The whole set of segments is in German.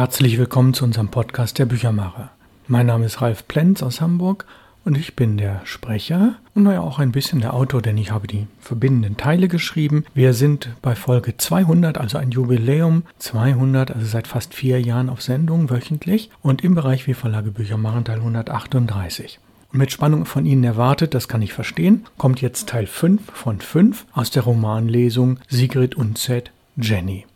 Herzlich willkommen zu unserem Podcast der Büchermacher. Mein Name ist Ralf Plenz aus Hamburg und ich bin der Sprecher und naja auch ein bisschen der Autor, denn ich habe die verbindenden Teile geschrieben. Wir sind bei Folge 200, also ein Jubiläum 200, also seit fast vier Jahren auf Sendung wöchentlich und im Bereich Wir Verlage Bücher machen Teil 138. Und mit Spannung von Ihnen erwartet, das kann ich verstehen, kommt jetzt Teil 5 von 5 aus der Romanlesung Sigrid Unzett Jenny.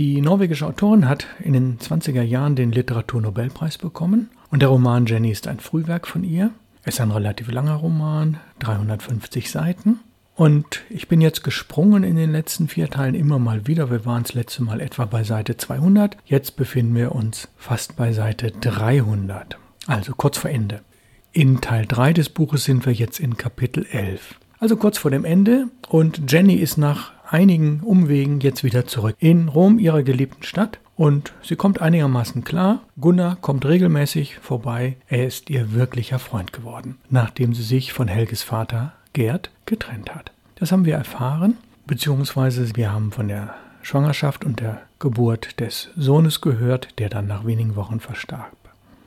Die norwegische Autorin hat in den 20er Jahren den Literaturnobelpreis bekommen und der Roman Jenny ist ein Frühwerk von ihr. Es ist ein relativ langer Roman, 350 Seiten. Und ich bin jetzt gesprungen in den letzten vier Teilen immer mal wieder. Wir waren das letzte Mal etwa bei Seite 200. Jetzt befinden wir uns fast bei Seite 300. Also kurz vor Ende. In Teil 3 des Buches sind wir jetzt in Kapitel 11. Also kurz vor dem Ende. Und Jenny ist nach einigen Umwegen jetzt wieder zurück in Rom, ihrer geliebten Stadt. Und sie kommt einigermaßen klar. Gunnar kommt regelmäßig vorbei. Er ist ihr wirklicher Freund geworden, nachdem sie sich von Helges Vater Gerd getrennt hat. Das haben wir erfahren, beziehungsweise wir haben von der Schwangerschaft und der Geburt des Sohnes gehört, der dann nach wenigen Wochen verstarb.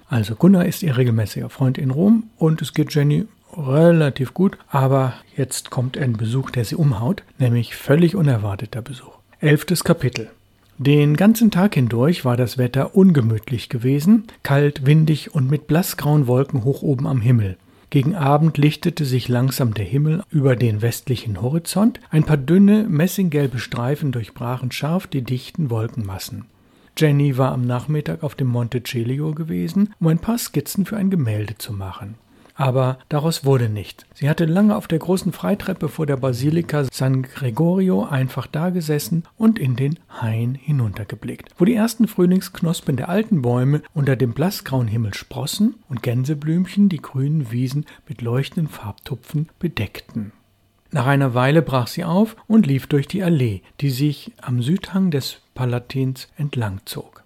Also Gunnar ist ihr regelmäßiger Freund in Rom und es geht Jenny relativ gut, aber jetzt kommt ein Besuch, der sie umhaut, nämlich völlig unerwarteter Besuch. Elftes Kapitel. Den ganzen Tag hindurch war das Wetter ungemütlich gewesen, kalt, windig und mit blassgrauen Wolken hoch oben am Himmel. Gegen Abend lichtete sich langsam der Himmel über den westlichen Horizont, ein paar dünne, messinggelbe Streifen durchbrachen scharf die dichten Wolkenmassen. Jenny war am Nachmittag auf dem Monte Celio gewesen, um ein paar Skizzen für ein Gemälde zu machen. Aber daraus wurde nichts. Sie hatte lange auf der großen Freitreppe vor der Basilika San Gregorio einfach dagesessen und in den Hain hinuntergeblickt, wo die ersten Frühlingsknospen der alten Bäume unter dem blassgrauen Himmel sprossen und Gänseblümchen die grünen Wiesen mit leuchtenden Farbtupfen bedeckten. Nach einer Weile brach sie auf und lief durch die Allee, die sich am Südhang des Palatins entlang zog.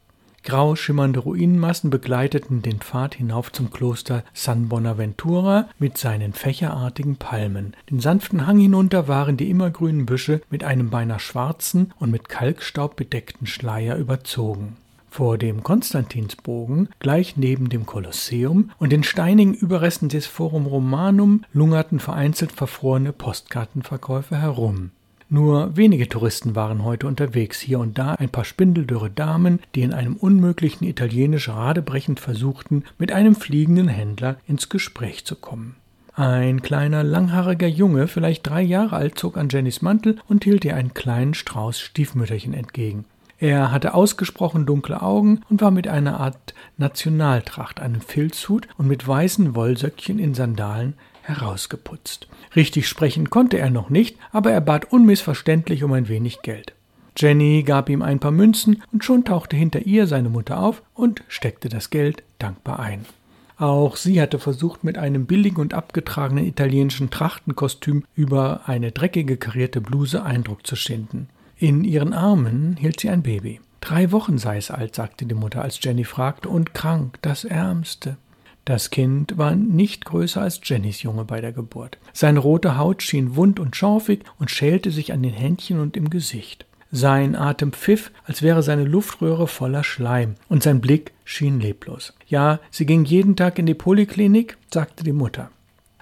Grau schimmernde Ruinenmassen begleiteten den Pfad hinauf zum Kloster San Bonaventura mit seinen fächerartigen Palmen. Den sanften Hang hinunter waren die immergrünen Büsche mit einem beinahe schwarzen und mit Kalkstaub bedeckten Schleier überzogen. Vor dem Konstantinsbogen, gleich neben dem Kolosseum und den steinigen Überresten des Forum Romanum lungerten vereinzelt verfrorene Postkartenverkäufer herum. Nur wenige Touristen waren heute unterwegs, hier und da ein paar spindeldürre Damen, die in einem unmöglichen Italienisch radebrechend versuchten, mit einem fliegenden Händler ins Gespräch zu kommen. Ein kleiner, langhaariger Junge, vielleicht drei Jahre alt, zog an Jennys Mantel und hielt ihr einen kleinen Strauß Stiefmütterchen entgegen. Er hatte ausgesprochen dunkle Augen und war mit einer Art Nationaltracht, einem Filzhut und mit weißen Wollsöckchen in Sandalen herausgeputzt. Richtig sprechen konnte er noch nicht, aber er bat unmissverständlich um ein wenig Geld. Jenny gab ihm ein paar Münzen und schon tauchte hinter ihr seine Mutter auf und steckte das Geld dankbar ein. Auch sie hatte versucht, mit einem billigen und abgetragenen italienischen Trachtenkostüm über eine dreckige karierte Bluse Eindruck zu schinden. In ihren Armen hielt sie ein Baby. Drei Wochen sei es alt, sagte die Mutter, als Jenny fragte, und krank, das Ärmste. Das Kind war nicht größer als Jennys Junge bei der Geburt. Seine rote Haut schien wund und schorfig und schälte sich an den Händchen und im Gesicht. Sein Atem pfiff, als wäre seine Luftröhre voller Schleim, und sein Blick schien leblos. Ja, sie ging jeden Tag in die Poliklinik, sagte die Mutter.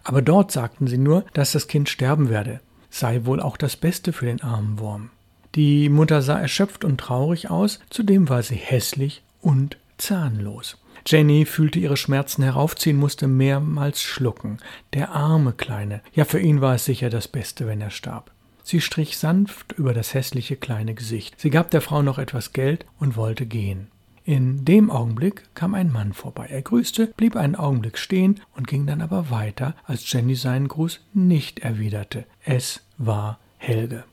Aber dort sagten sie nur, dass das Kind sterben werde, sei wohl auch das Beste für den armen Wurm. Die Mutter sah erschöpft und traurig aus, zudem war sie hässlich und zahnlos. Jenny fühlte ihre Schmerzen heraufziehen, musste mehrmals schlucken. Der arme Kleine. Ja, für ihn war es sicher das Beste, wenn er starb. Sie strich sanft über das hässliche kleine Gesicht. Sie gab der Frau noch etwas Geld und wollte gehen. In dem Augenblick kam ein Mann vorbei. Er grüßte, blieb einen Augenblick stehen und ging dann aber weiter, als Jenny seinen Gruß nicht erwiderte. Es war Helge.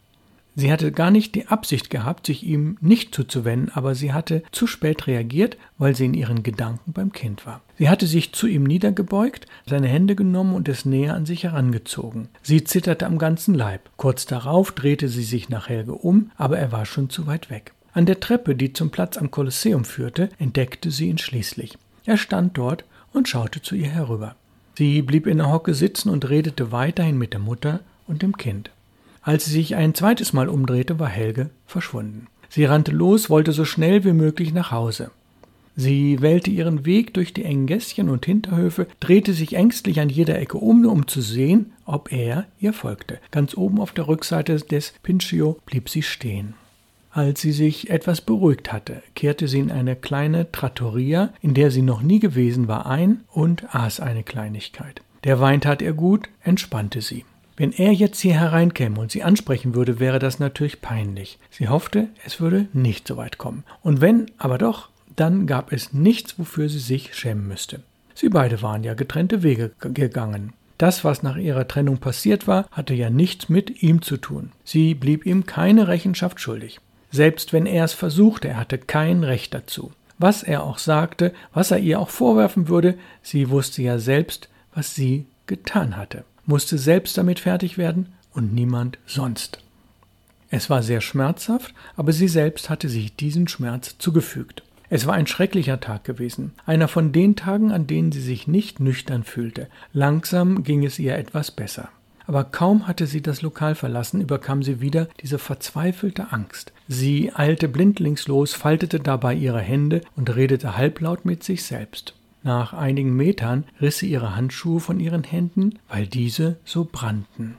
Sie hatte gar nicht die Absicht gehabt, sich ihm nicht zuzuwenden, aber sie hatte zu spät reagiert, weil sie in ihren Gedanken beim Kind war. Sie hatte sich zu ihm niedergebeugt, seine Hände genommen und es näher an sich herangezogen. Sie zitterte am ganzen Leib. Kurz darauf drehte sie sich nach Helge um, aber er war schon zu weit weg. An der Treppe, die zum Platz am Kolosseum führte, entdeckte sie ihn schließlich. Er stand dort und schaute zu ihr herüber. Sie blieb in der Hocke sitzen und redete weiterhin mit der Mutter und dem Kind. Als sie sich ein zweites Mal umdrehte, war Helge verschwunden. Sie rannte los, wollte so schnell wie möglich nach Hause. Sie wählte ihren Weg durch die engen Gässchen und Hinterhöfe, drehte sich ängstlich an jeder Ecke um, nur um zu sehen, ob er ihr folgte. Ganz oben auf der Rückseite des Pincio blieb sie stehen. Als sie sich etwas beruhigt hatte, kehrte sie in eine kleine Trattoria, in der sie noch nie gewesen war, ein und aß eine Kleinigkeit. Der Wein tat ihr gut, entspannte sie. Wenn er jetzt hier hereinkäme und sie ansprechen würde, wäre das natürlich peinlich. Sie hoffte, es würde nicht so weit kommen. Und wenn aber doch, dann gab es nichts, wofür sie sich schämen müsste. Sie beide waren ja getrennte Wege gegangen. Das, was nach ihrer Trennung passiert war, hatte ja nichts mit ihm zu tun. Sie blieb ihm keine Rechenschaft schuldig. Selbst wenn er es versuchte, er hatte kein Recht dazu. Was er auch sagte, was er ihr auch vorwerfen würde, sie wusste ja selbst, was sie getan hatte, musste selbst damit fertig werden und niemand sonst. Es war sehr schmerzhaft, aber sie selbst hatte sich diesen Schmerz zugefügt. Es war ein schrecklicher Tag gewesen, einer von den Tagen, an denen sie sich nicht nüchtern fühlte. Langsam ging es ihr etwas besser. Aber kaum hatte sie das Lokal verlassen, überkam sie wieder diese verzweifelte Angst. Sie eilte blindlings los, faltete dabei ihre Hände und redete halblaut mit sich selbst. Nach einigen Metern riss sie ihre Handschuhe von ihren Händen, weil diese so brannten.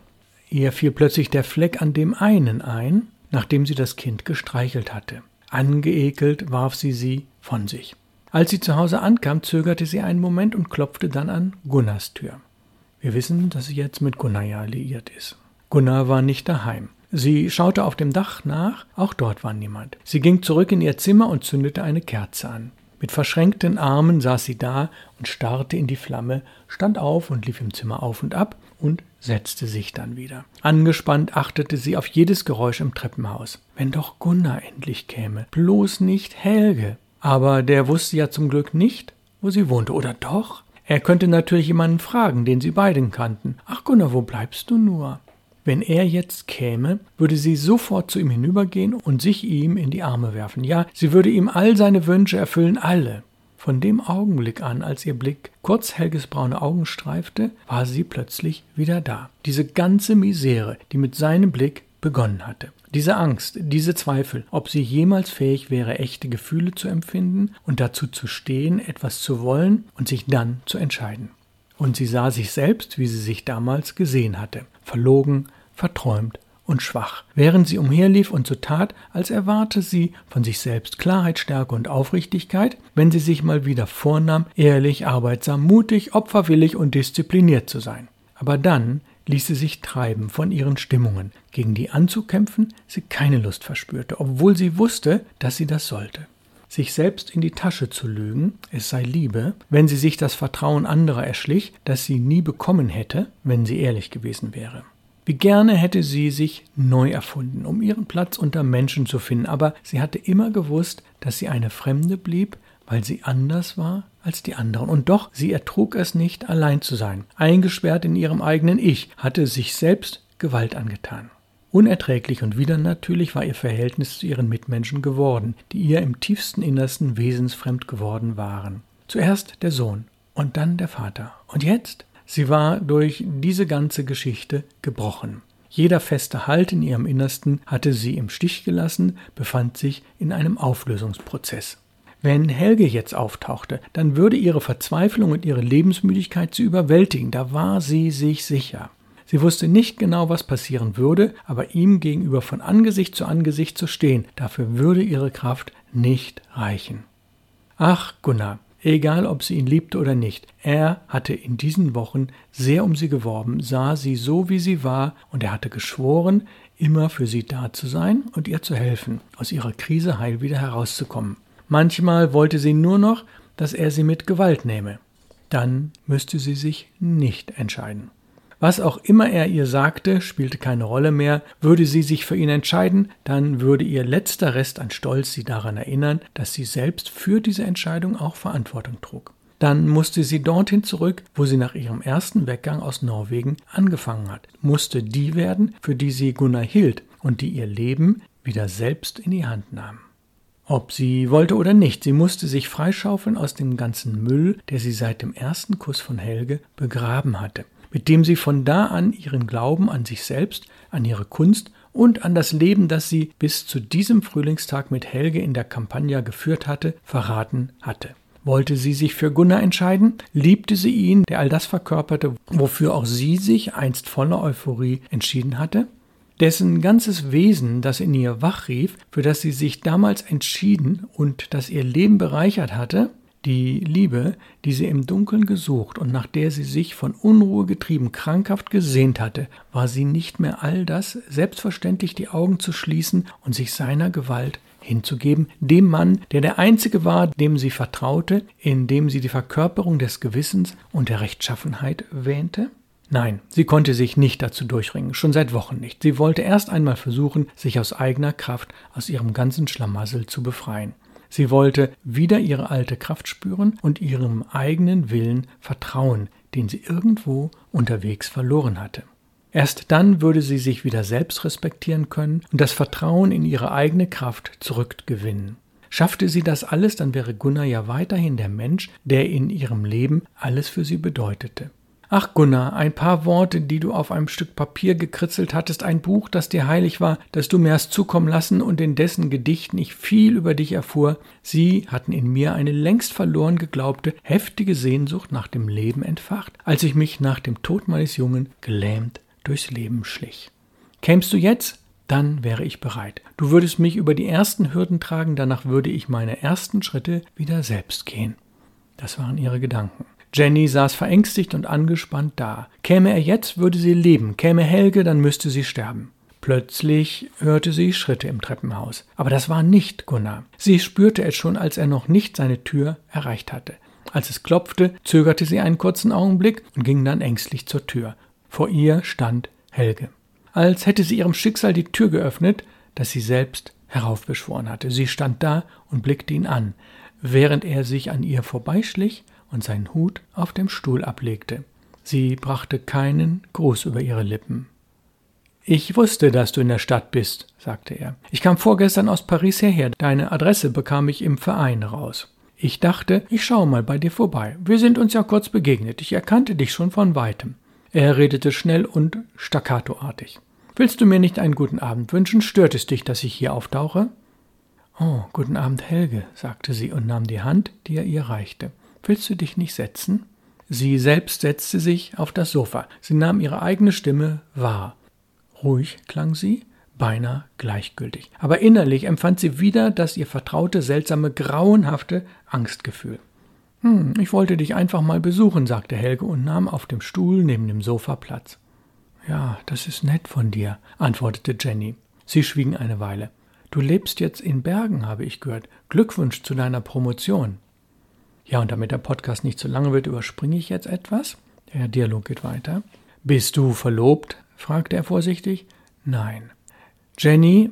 Ihr fiel plötzlich der Fleck an dem einen ein, nachdem sie das Kind gestreichelt hatte. Angeekelt warf sie sie von sich. Als sie zu Hause ankam, zögerte sie einen Moment und klopfte dann an Gunnars Tür. Wir wissen, dass sie jetzt mit Gunnar ja liiert ist. Gunnar war nicht daheim. Sie schaute auf dem Dach nach, auch dort war niemand. Sie ging zurück in ihr Zimmer und zündete eine Kerze an. Mit verschränkten Armen saß sie da und starrte in die Flamme, stand auf und lief im Zimmer auf und ab und setzte sich dann wieder. Angespannt achtete sie auf jedes Geräusch im Treppenhaus. Wenn doch Gunnar endlich käme, bloß nicht Helge. Aber der wusste ja zum Glück nicht, wo sie wohnte, oder doch? Er könnte natürlich jemanden fragen, den sie beiden kannten. Ach Gunnar, wo bleibst du nur? Wenn er jetzt käme, würde sie sofort zu ihm hinübergehen und sich ihm in die Arme werfen. Ja, sie würde ihm all seine Wünsche erfüllen, alle. Von dem Augenblick an, als ihr Blick kurz Helges braune Augen streifte, war sie plötzlich wieder da. Diese ganze Misere, die mit seinem Blick begonnen hatte. Diese Angst, diese Zweifel, ob sie jemals fähig wäre, echte Gefühle zu empfinden und dazu zu stehen, etwas zu wollen und sich dann zu entscheiden. Und sie sah sich selbst, wie sie sich damals gesehen hatte verlogen, verträumt und schwach, während sie umherlief und so tat, als erwarte sie von sich selbst Klarheit, Stärke und Aufrichtigkeit, wenn sie sich mal wieder vornahm, ehrlich, arbeitsam, mutig, opferwillig und diszipliniert zu sein. Aber dann ließ sie sich treiben von ihren Stimmungen, gegen die anzukämpfen sie keine Lust verspürte, obwohl sie wusste, dass sie das sollte sich selbst in die Tasche zu lügen, es sei Liebe, wenn sie sich das Vertrauen anderer erschlich, das sie nie bekommen hätte, wenn sie ehrlich gewesen wäre. Wie gerne hätte sie sich neu erfunden, um ihren Platz unter Menschen zu finden, aber sie hatte immer gewusst, dass sie eine Fremde blieb, weil sie anders war als die anderen. Und doch, sie ertrug es nicht, allein zu sein. Eingesperrt in ihrem eigenen Ich, hatte sich selbst Gewalt angetan. Unerträglich und widernatürlich war ihr Verhältnis zu ihren Mitmenschen geworden, die ihr im tiefsten Innersten wesensfremd geworden waren. Zuerst der Sohn und dann der Vater. Und jetzt? Sie war durch diese ganze Geschichte gebrochen. Jeder feste Halt in ihrem Innersten hatte sie im Stich gelassen, befand sich in einem Auflösungsprozess. Wenn Helge jetzt auftauchte, dann würde ihre Verzweiflung und ihre Lebensmüdigkeit sie überwältigen, da war sie sich sicher. Sie wusste nicht genau, was passieren würde, aber ihm gegenüber von Angesicht zu Angesicht zu stehen, dafür würde ihre Kraft nicht reichen. Ach, Gunnar, egal ob sie ihn liebte oder nicht, er hatte in diesen Wochen sehr um sie geworben, sah sie so, wie sie war, und er hatte geschworen, immer für sie da zu sein und ihr zu helfen, aus ihrer Krise heil wieder herauszukommen. Manchmal wollte sie nur noch, dass er sie mit Gewalt nehme. Dann müsste sie sich nicht entscheiden. Was auch immer er ihr sagte, spielte keine Rolle mehr. Würde sie sich für ihn entscheiden, dann würde ihr letzter Rest an Stolz sie daran erinnern, dass sie selbst für diese Entscheidung auch Verantwortung trug. Dann musste sie dorthin zurück, wo sie nach ihrem ersten Weggang aus Norwegen angefangen hat, musste die werden, für die sie Gunnar hielt und die ihr Leben wieder selbst in die Hand nahm. Ob sie wollte oder nicht, sie musste sich freischaufeln aus dem ganzen Müll, der sie seit dem ersten Kuss von Helge begraben hatte mit dem sie von da an ihren Glauben an sich selbst, an ihre Kunst und an das Leben, das sie bis zu diesem Frühlingstag mit Helge in der Campagna geführt hatte, verraten hatte. Wollte sie sich für Gunnar entscheiden? Liebte sie ihn, der all das verkörperte, wofür auch sie sich einst voller Euphorie entschieden hatte? Dessen ganzes Wesen, das in ihr wachrief, für das sie sich damals entschieden und das ihr Leben bereichert hatte? Die Liebe, die sie im Dunkeln gesucht und nach der sie sich von Unruhe getrieben krankhaft gesehnt hatte, war sie nicht mehr all das, selbstverständlich die Augen zu schließen und sich seiner Gewalt hinzugeben, dem Mann, der der Einzige war, dem sie vertraute, in dem sie die Verkörperung des Gewissens und der Rechtschaffenheit wähnte? Nein, sie konnte sich nicht dazu durchringen, schon seit Wochen nicht. Sie wollte erst einmal versuchen, sich aus eigener Kraft aus ihrem ganzen Schlamassel zu befreien. Sie wollte wieder ihre alte Kraft spüren und ihrem eigenen Willen vertrauen, den sie irgendwo unterwegs verloren hatte. Erst dann würde sie sich wieder selbst respektieren können und das Vertrauen in ihre eigene Kraft zurückgewinnen. Schaffte sie das alles, dann wäre Gunnar ja weiterhin der Mensch, der in ihrem Leben alles für sie bedeutete. Ach Gunnar, ein paar Worte, die du auf einem Stück Papier gekritzelt hattest, ein Buch, das dir heilig war, das du mir hast zukommen lassen und in dessen Gedichten ich viel über dich erfuhr, sie hatten in mir eine längst verloren geglaubte, heftige Sehnsucht nach dem Leben entfacht, als ich mich nach dem Tod meines Jungen gelähmt durchs Leben schlich. Kämst du jetzt? Dann wäre ich bereit. Du würdest mich über die ersten Hürden tragen, danach würde ich meine ersten Schritte wieder selbst gehen. Das waren ihre Gedanken. Jenny saß verängstigt und angespannt da. Käme er jetzt, würde sie leben, käme Helge, dann müsste sie sterben. Plötzlich hörte sie Schritte im Treppenhaus. Aber das war nicht Gunnar. Sie spürte es schon, als er noch nicht seine Tür erreicht hatte. Als es klopfte, zögerte sie einen kurzen Augenblick und ging dann ängstlich zur Tür. Vor ihr stand Helge. Als hätte sie ihrem Schicksal die Tür geöffnet, das sie selbst heraufbeschworen hatte. Sie stand da und blickte ihn an, während er sich an ihr vorbeischlich und seinen Hut auf dem Stuhl ablegte. Sie brachte keinen Gruß über ihre Lippen. Ich wusste, dass du in der Stadt bist, sagte er. Ich kam vorgestern aus Paris hierher. Deine Adresse bekam ich im Verein raus. Ich dachte, ich schaue mal bei dir vorbei. Wir sind uns ja kurz begegnet. Ich erkannte dich schon von weitem. Er redete schnell und staccatoartig. Willst du mir nicht einen guten Abend wünschen? Stört es dich, dass ich hier auftauche? Oh, guten Abend, Helge, sagte sie und nahm die Hand, die er ihr reichte. Willst du dich nicht setzen? Sie selbst setzte sich auf das Sofa. Sie nahm ihre eigene Stimme wahr. Ruhig klang sie, beinahe gleichgültig. Aber innerlich empfand sie wieder das ihr vertraute, seltsame, grauenhafte Angstgefühl. Hm, ich wollte dich einfach mal besuchen, sagte Helge und nahm auf dem Stuhl neben dem Sofa Platz. Ja, das ist nett von dir, antwortete Jenny. Sie schwiegen eine Weile. Du lebst jetzt in Bergen, habe ich gehört. Glückwunsch zu deiner Promotion. Ja, und damit der Podcast nicht zu lange wird, überspringe ich jetzt etwas. Der Dialog geht weiter. Bist du verlobt? fragte er vorsichtig. Nein. Jenny,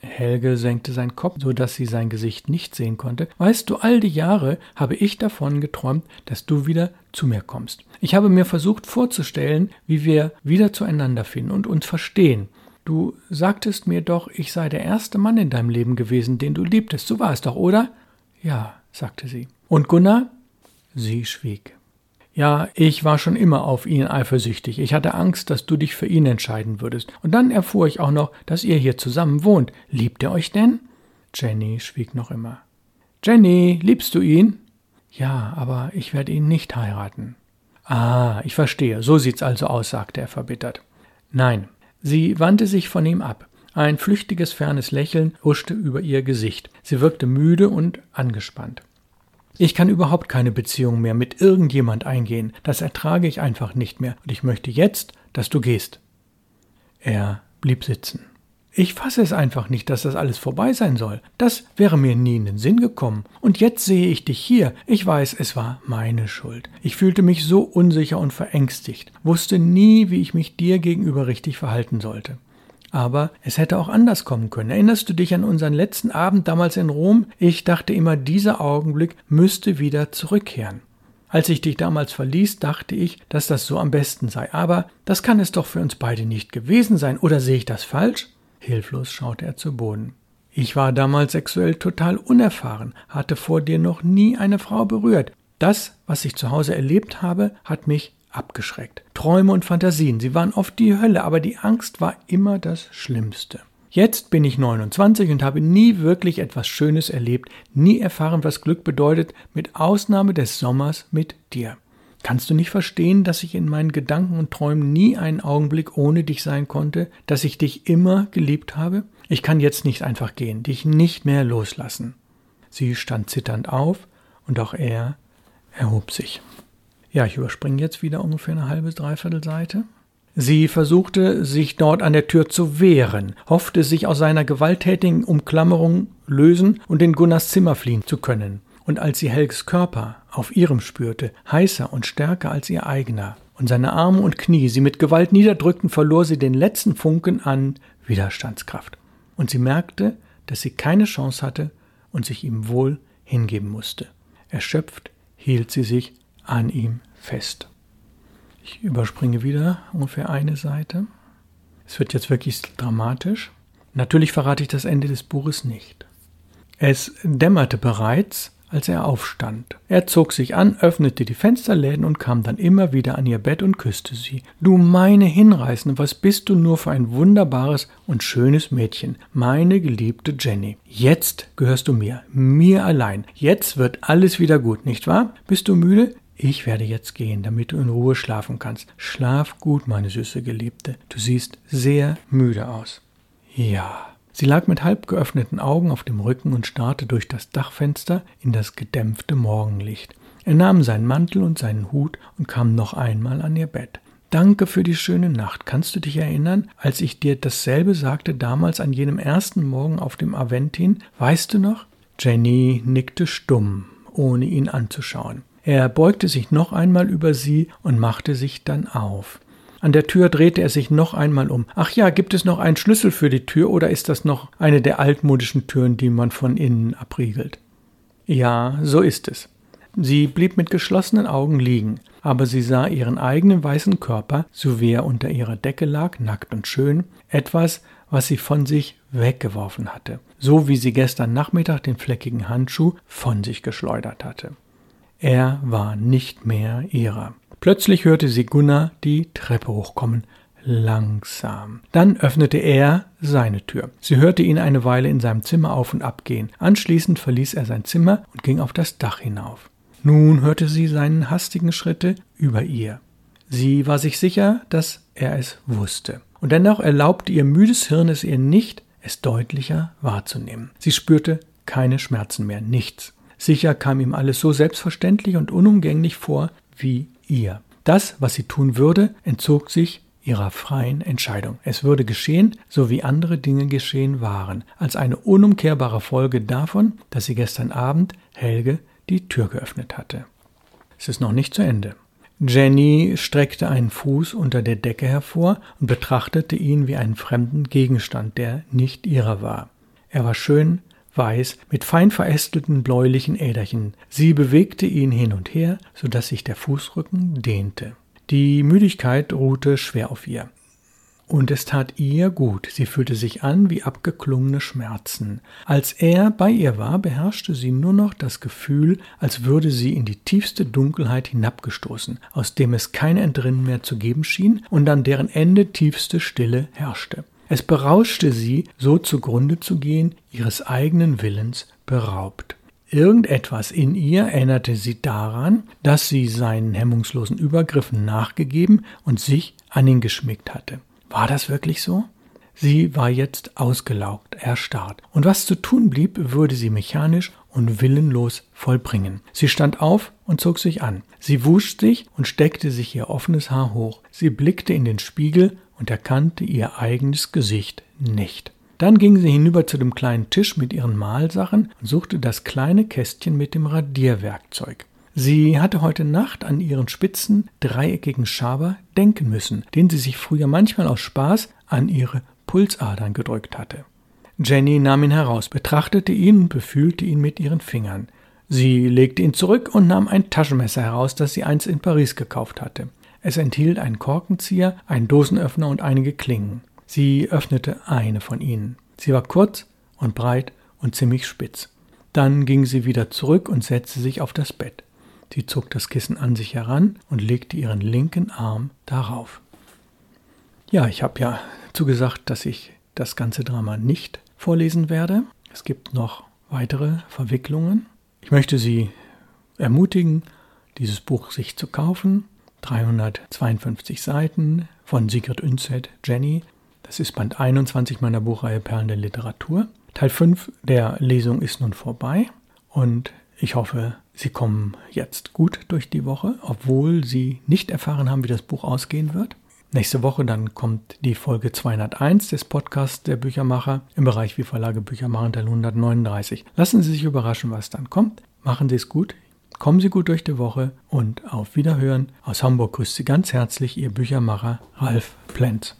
Helge senkte seinen Kopf, so dass sie sein Gesicht nicht sehen konnte. Weißt du, all die Jahre habe ich davon geträumt, dass du wieder zu mir kommst. Ich habe mir versucht vorzustellen, wie wir wieder zueinander finden und uns verstehen. Du sagtest mir doch, ich sei der erste Mann in deinem Leben gewesen, den du liebtest. So war es doch, oder? Ja, sagte sie. Und Gunnar? Sie schwieg. Ja, ich war schon immer auf ihn eifersüchtig. Ich hatte Angst, dass du dich für ihn entscheiden würdest. Und dann erfuhr ich auch noch, dass ihr hier zusammen wohnt. Liebt ihr euch denn? Jenny schwieg noch immer. Jenny, liebst du ihn? Ja, aber ich werde ihn nicht heiraten. Ah, ich verstehe. So sieht's also aus, sagte er verbittert. Nein. Sie wandte sich von ihm ab. Ein flüchtiges, fernes Lächeln huschte über ihr Gesicht. Sie wirkte müde und angespannt. Ich kann überhaupt keine Beziehung mehr mit irgendjemand eingehen. Das ertrage ich einfach nicht mehr. Und ich möchte jetzt, dass du gehst. Er blieb sitzen. Ich fasse es einfach nicht, dass das alles vorbei sein soll. Das wäre mir nie in den Sinn gekommen. Und jetzt sehe ich dich hier. Ich weiß, es war meine Schuld. Ich fühlte mich so unsicher und verängstigt, wusste nie, wie ich mich dir gegenüber richtig verhalten sollte. Aber es hätte auch anders kommen können. Erinnerst du dich an unseren letzten Abend damals in Rom? Ich dachte immer, dieser Augenblick müsste wieder zurückkehren. Als ich dich damals verließ, dachte ich, dass das so am besten sei. Aber das kann es doch für uns beide nicht gewesen sein. Oder sehe ich das falsch? Hilflos schaute er zu Boden. Ich war damals sexuell total unerfahren, hatte vor dir noch nie eine Frau berührt. Das, was ich zu Hause erlebt habe, hat mich abgeschreckt. Träume und Fantasien, sie waren oft die Hölle, aber die Angst war immer das Schlimmste. Jetzt bin ich 29 und habe nie wirklich etwas Schönes erlebt, nie erfahren, was Glück bedeutet, mit Ausnahme des Sommers mit dir. Kannst du nicht verstehen, dass ich in meinen Gedanken und Träumen nie einen Augenblick ohne dich sein konnte, dass ich dich immer geliebt habe? Ich kann jetzt nicht einfach gehen, dich nicht mehr loslassen. Sie stand zitternd auf, und auch er erhob sich. Ja, ich überspringe jetzt wieder ungefähr eine halbe, dreiviertel Seite. Sie versuchte, sich dort an der Tür zu wehren, hoffte, sich aus seiner gewalttätigen Umklammerung lösen und in Gunnars Zimmer fliehen zu können. Und als sie Helges Körper auf ihrem spürte, heißer und stärker als ihr eigener, und seine Arme und Knie sie mit Gewalt niederdrückten, verlor sie den letzten Funken an Widerstandskraft. Und sie merkte, dass sie keine Chance hatte und sich ihm wohl hingeben musste. Erschöpft hielt sie sich an ihm fest. Ich überspringe wieder ungefähr eine Seite. Es wird jetzt wirklich dramatisch. Natürlich verrate ich das Ende des Buches nicht. Es dämmerte bereits, als er aufstand. Er zog sich an, öffnete die Fensterläden und kam dann immer wieder an ihr Bett und küsste sie. Du meine Hinreißende, was bist du nur für ein wunderbares und schönes Mädchen, meine geliebte Jenny. Jetzt gehörst du mir, mir allein. Jetzt wird alles wieder gut, nicht wahr? Bist du müde? Ich werde jetzt gehen, damit du in Ruhe schlafen kannst. Schlaf gut, meine süße Geliebte. Du siehst sehr müde aus. Ja. Sie lag mit halb geöffneten Augen auf dem Rücken und starrte durch das Dachfenster in das gedämpfte Morgenlicht. Er nahm seinen Mantel und seinen Hut und kam noch einmal an ihr Bett. Danke für die schöne Nacht. Kannst du dich erinnern, als ich dir dasselbe sagte damals an jenem ersten Morgen auf dem Aventin? Weißt du noch? Jenny nickte stumm, ohne ihn anzuschauen. Er beugte sich noch einmal über sie und machte sich dann auf. An der Tür drehte er sich noch einmal um. Ach ja, gibt es noch einen Schlüssel für die Tür oder ist das noch eine der altmodischen Türen, die man von innen abriegelt? Ja, so ist es. Sie blieb mit geschlossenen Augen liegen, aber sie sah ihren eigenen weißen Körper, so wie er unter ihrer Decke lag, nackt und schön, etwas, was sie von sich weggeworfen hatte, so wie sie gestern Nachmittag den fleckigen Handschuh von sich geschleudert hatte. Er war nicht mehr ihrer. Plötzlich hörte sie Gunnar die Treppe hochkommen. Langsam. Dann öffnete er seine Tür. Sie hörte ihn eine Weile in seinem Zimmer auf und ab gehen. Anschließend verließ er sein Zimmer und ging auf das Dach hinauf. Nun hörte sie seinen hastigen Schritte über ihr. Sie war sich sicher, dass er es wusste. Und dennoch erlaubte ihr müdes Hirn es ihr nicht, es deutlicher wahrzunehmen. Sie spürte keine Schmerzen mehr, nichts. Sicher kam ihm alles so selbstverständlich und unumgänglich vor wie ihr. Das, was sie tun würde, entzog sich ihrer freien Entscheidung. Es würde geschehen, so wie andere Dinge geschehen waren, als eine unumkehrbare Folge davon, dass sie gestern Abend Helge die Tür geöffnet hatte. Es ist noch nicht zu Ende. Jenny streckte einen Fuß unter der Decke hervor und betrachtete ihn wie einen fremden Gegenstand, der nicht ihrer war. Er war schön, weiß mit fein verästelten bläulichen Äderchen. Sie bewegte ihn hin und her, so dass sich der Fußrücken dehnte. Die Müdigkeit ruhte schwer auf ihr. Und es tat ihr gut, sie fühlte sich an wie abgeklungene Schmerzen. Als er bei ihr war, beherrschte sie nur noch das Gefühl, als würde sie in die tiefste Dunkelheit hinabgestoßen, aus dem es kein Entrinnen mehr zu geben schien und an deren Ende tiefste Stille herrschte. Es berauschte sie, so zugrunde zu gehen, ihres eigenen Willens beraubt. Irgendetwas in ihr erinnerte sie daran, dass sie seinen hemmungslosen Übergriffen nachgegeben und sich an ihn geschmickt hatte. War das wirklich so? Sie war jetzt ausgelaugt, erstarrt, und was zu tun blieb, würde sie mechanisch und willenlos vollbringen. Sie stand auf und zog sich an. Sie wusch sich und steckte sich ihr offenes Haar hoch. Sie blickte in den Spiegel und erkannte ihr eigenes Gesicht nicht. Dann ging sie hinüber zu dem kleinen Tisch mit ihren Malsachen und suchte das kleine Kästchen mit dem Radierwerkzeug. Sie hatte heute Nacht an ihren spitzen, dreieckigen Schaber denken müssen, den sie sich früher manchmal aus Spaß an ihre Pulsadern gedrückt hatte. Jenny nahm ihn heraus, betrachtete ihn und befühlte ihn mit ihren Fingern. Sie legte ihn zurück und nahm ein Taschenmesser heraus, das sie einst in Paris gekauft hatte. Es enthielt einen Korkenzieher, einen Dosenöffner und einige Klingen. Sie öffnete eine von ihnen. Sie war kurz und breit und ziemlich spitz. Dann ging sie wieder zurück und setzte sich auf das Bett. Sie zog das Kissen an sich heran und legte ihren linken Arm darauf. Ja, ich habe ja zugesagt, dass ich das ganze Drama nicht vorlesen werde. Es gibt noch weitere Verwicklungen. Ich möchte Sie ermutigen, dieses Buch sich zu kaufen. 352 Seiten von Sigrid Unzet, Jenny. Das ist Band 21 meiner Buchreihe Perlen der Literatur. Teil 5 der Lesung ist nun vorbei und ich hoffe, Sie kommen jetzt gut durch die Woche, obwohl Sie nicht erfahren haben, wie das Buch ausgehen wird. Nächste Woche dann kommt die Folge 201 des Podcasts der Büchermacher im Bereich Wie Verlage Bücher machen, Teil 139. Lassen Sie sich überraschen, was dann kommt. Machen Sie es gut. Kommen Sie gut durch die Woche und auf Wiederhören. Aus Hamburg grüßt Sie ganz herzlich Ihr Büchermacher Ralf Plenz.